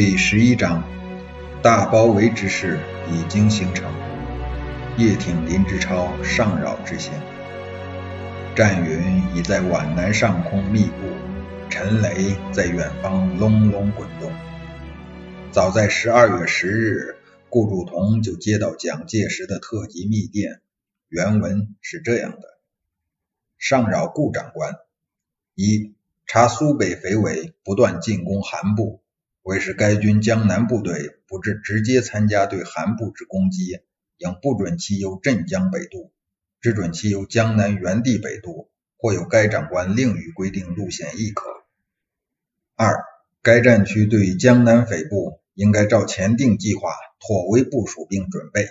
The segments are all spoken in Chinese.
第十一章，大包围之势已经形成。叶挺、林之超上扰之行，战云已在皖南上空密布，陈雷在远方隆隆滚动。早在十二月十日，顾祝同就接到蒋介石的特级密电，原文是这样的：上扰顾长官，一查苏北匪伪不断进攻韩部。为使该军江南部队不致直接参加对韩部之攻击，应不准其由镇江北渡，只准其由江南原地北渡，或有该长官另予规定路线亦可。二，该战区对江南匪部应该照前定计划妥为部署并准备。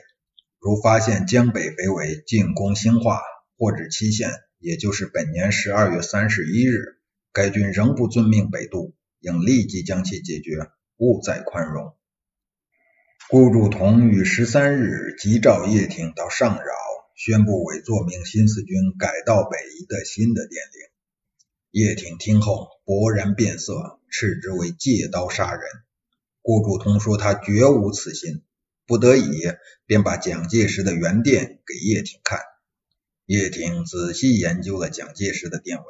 如发现江北匪伪进攻兴化，或指期限也就是本年十二月三十一日，该军仍不遵命北渡。应立即将其解决，勿再宽容。顾祝同于十三日急召叶挺到上饶，宣布委作命新四军改道北移的新的电令。叶挺听后勃然变色，斥之为借刀杀人。顾祝同说他绝无此心，不得已便把蒋介石的原电给叶挺看。叶挺仔细研究了蒋介石的电文，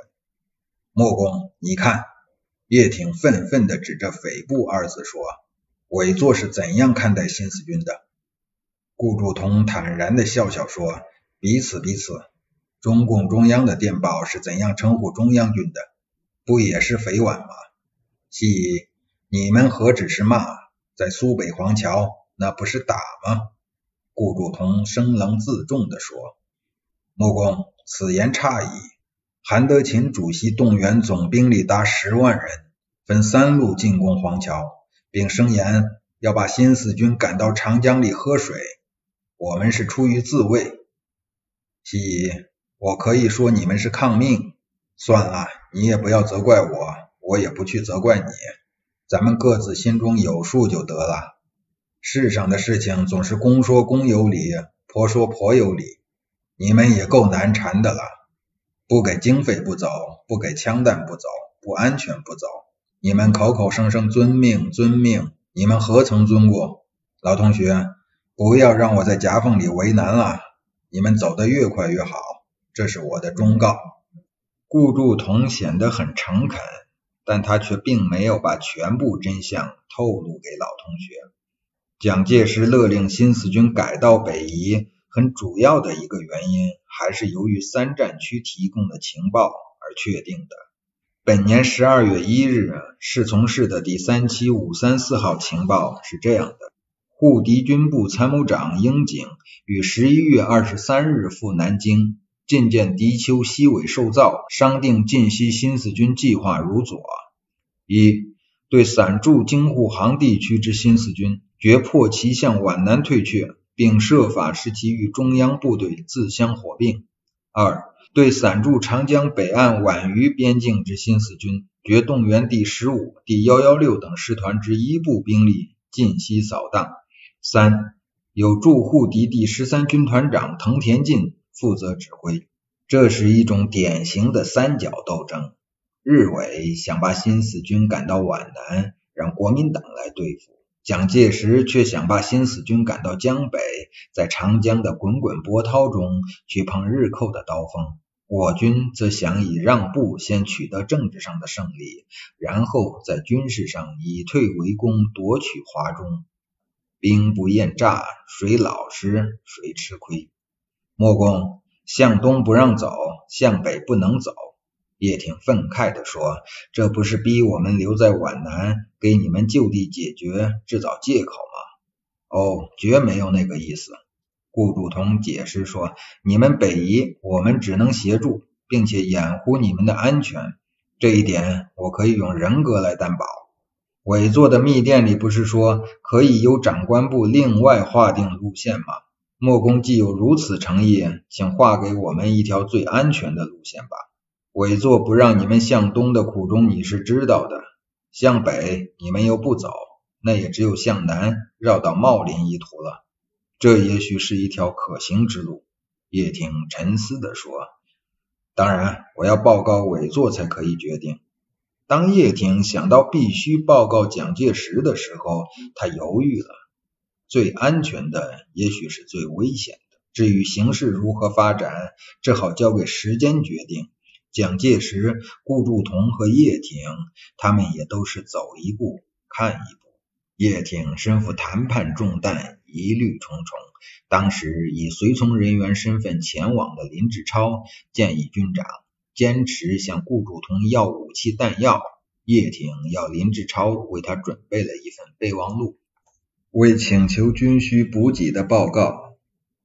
莫公，你看。叶挺愤愤地指着“匪部”二字说：“委座是怎样看待新四军的？”顾祝同坦然地笑笑说：“彼此彼此。中共中央的电报是怎样称呼中央军的？不也是匪皖吗？系你们何止是骂，在苏北黄桥那不是打吗？”顾祝同生冷自重地说：“穆公，此言差矣。”韩德勤主席动员总兵力达十万人，分三路进攻黄桥，并声言要把新四军赶到长江里喝水。我们是出于自卫。西乙，我可以说你们是抗命。算了，你也不要责怪我，我也不去责怪你。咱们各自心中有数就得了。世上的事情总是公说公有理，婆说婆有理。你们也够难缠的了。不给经费不走，不给枪弹不走，不安全不走。你们口口声声遵命遵命，你们何曾遵过？老同学，不要让我在夹缝里为难了。你们走得越快越好，这是我的忠告。顾祝同显得很诚恳，但他却并没有把全部真相透露给老同学。蒋介石勒令新四军改道北移。很主要的一个原因，还是由于三战区提供的情报而确定的。本年十二月一日，侍从室的第三期五三四号情报是这样的：护敌军部参谋长英井于十一月二十三日赴南京觐见敌丘西尾寿造，商定晋西新四军计划如左：一、对散驻京沪杭地区之新四军，决迫其向皖南退却。并设法使其与中央部队自相火并。二、对散驻长江北岸皖渝边境之新四军，决动员第十五、第幺幺六等师团之一部兵力进西扫荡。三、有驻沪敌第十三军团长藤田进负责指挥。这是一种典型的三角斗争。日伪想把新四军赶到皖南，让国民党来对付。蒋介石却想把新四军赶到江北，在长江的滚滚波涛中去碰日寇的刀锋；我军则想以让步先取得政治上的胜利，然后在军事上以退为攻，夺取华中。兵不厌诈，谁老实谁吃亏。莫公，向东不让走，向北不能走。叶挺愤慨地说：“这不是逼我们留在皖南，给你们就地解决制造借口吗？”“哦，绝没有那个意思。”顾祝同解释说：“你们北移，我们只能协助，并且掩护你们的安全。这一点，我可以用人格来担保。委座的密电里不是说可以由长官部另外划定路线吗？莫公既有如此诚意，请划给我们一条最安全的路线吧。”委座不让你们向东的苦衷你是知道的，向北你们又不走，那也只有向南绕到茂林一途了。这也许是一条可行之路。叶挺沉思地说：“当然，我要报告委座才可以决定。”当叶挺想到必须报告蒋介石的时候，他犹豫了。最安全的，也许是最危险的。至于形势如何发展，只好交给时间决定。蒋介石、顾祝同和叶挺，他们也都是走一步看一步。叶挺身负谈判重担，疑虑重重。当时以随从人员身份前往的林志超建议军长。坚持向顾祝同要武器弹药，叶挺要林志超为他准备了一份备忘录，为请求军需补给的报告。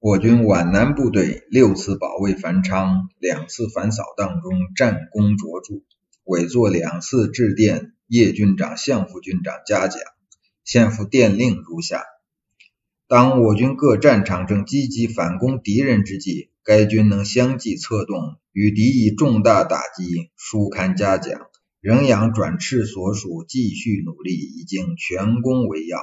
我军皖南部队六次保卫繁昌，两次反扫荡中战功卓著，委座两次致电叶军长、向副军长嘉奖。现附电令如下：当我军各战场正积极反攻敌人之际，该军能相继策动。与敌以重大打击，书刊嘉奖，仍仰转赤所属，继续努力，以经全功为要。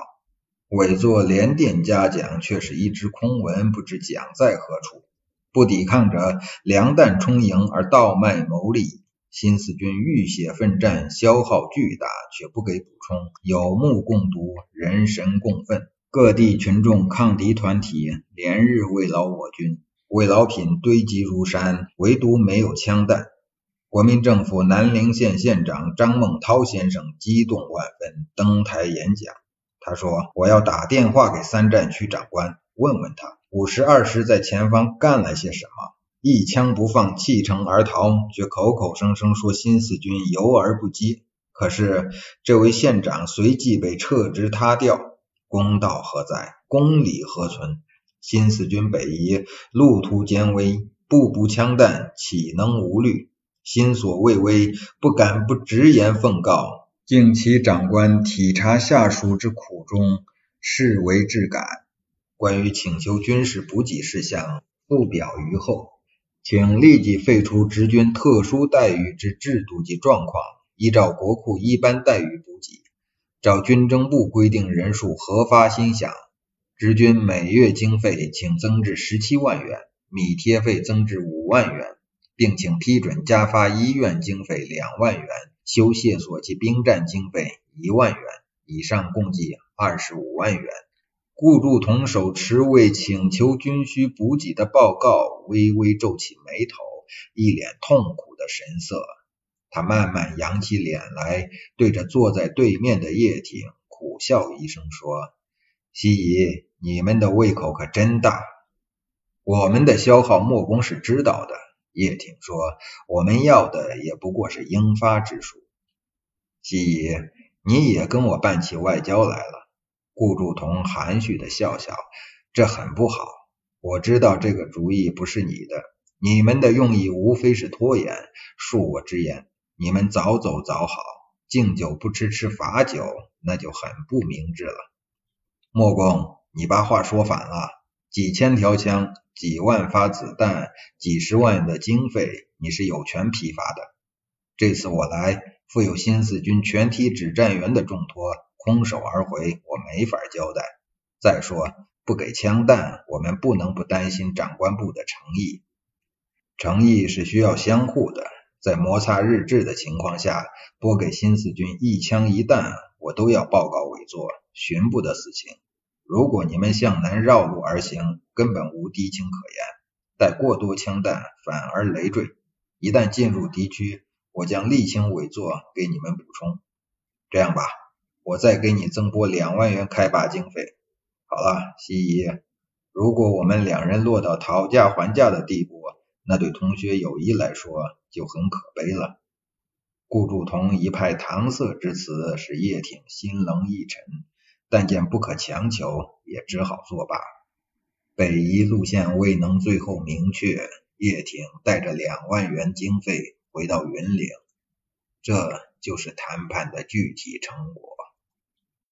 委作连电嘉奖，却是一纸空文，不知奖在何处。不抵抗者，粮弹充盈而倒卖牟利。新四军浴血奋战，消耗巨大，却不给补充，有目共睹，人神共愤。各地群众抗敌团体连日慰劳我军。慰劳品堆积如山，唯独没有枪弹。国民政府南陵县县长张孟涛先生激动万分，登台演讲。他说：“我要打电话给三战区长官，问问他五十二师在前方干了些什么，一枪不放弃城而逃，却口口声声说新四军游而不击。可是这位县长随即被撤职他调，公道何在？公理何存？”新四军北移，路途艰危，步步枪弹，岂能无虑？心所畏微，不敢不直言奉告，敬其长官体察下属之苦衷，视为至感。关于请求军事补给事项，不表于后，请立即废除职军特殊待遇之制度及状况，依照国库一般待遇补给，照军政部规定人数核发薪饷。职军每月经费请增至十七万元，米贴费增至五万元，并请批准加发医院经费两万元，修械所及兵站经费一万元，以上共计二十五万元。顾祝同手持为请求军需补给的报告，微微皱起眉头，一脸痛苦的神色。他慢慢扬起脸来，对着坐在对面的叶挺苦笑一声说：“西夷。”你们的胃口可真大，我们的消耗莫公是知道的。叶挺说：“我们要的也不过是应发之数。”西夷，你也跟我办起外交来了。顾祝同含蓄的笑笑：“这很不好。我知道这个主意不是你的，你们的用意无非是拖延。恕我直言，你们早走早好，敬酒不吃吃罚酒，那就很不明智了。”莫公。你把话说反了，几千条枪，几万发子弹，几十万的经费，你是有权批发的。这次我来，负有新四军全体指战员的重托，空手而回，我没法交代。再说，不给枪弹，我们不能不担心长官部的诚意。诚意是需要相互的，在摩擦日志的情况下，拨给新四军一枪一弹，我都要报告委座，寻不得死情。如果你们向南绕路而行，根本无敌情可言，带过多枪弹反而累赘。一旦进入敌区，我将例行委座给你们补充。这样吧，我再给你增拨两万元开拔经费。好了，西夷，如果我们两人落到讨价还价的地步，那对同学友谊来说就很可悲了。顾祝同一派搪塞之词，使叶挺心冷意沉。但见不可强求，也只好作罢。北移路线未能最后明确，叶挺带着两万元经费回到云岭，这就是谈判的具体成果。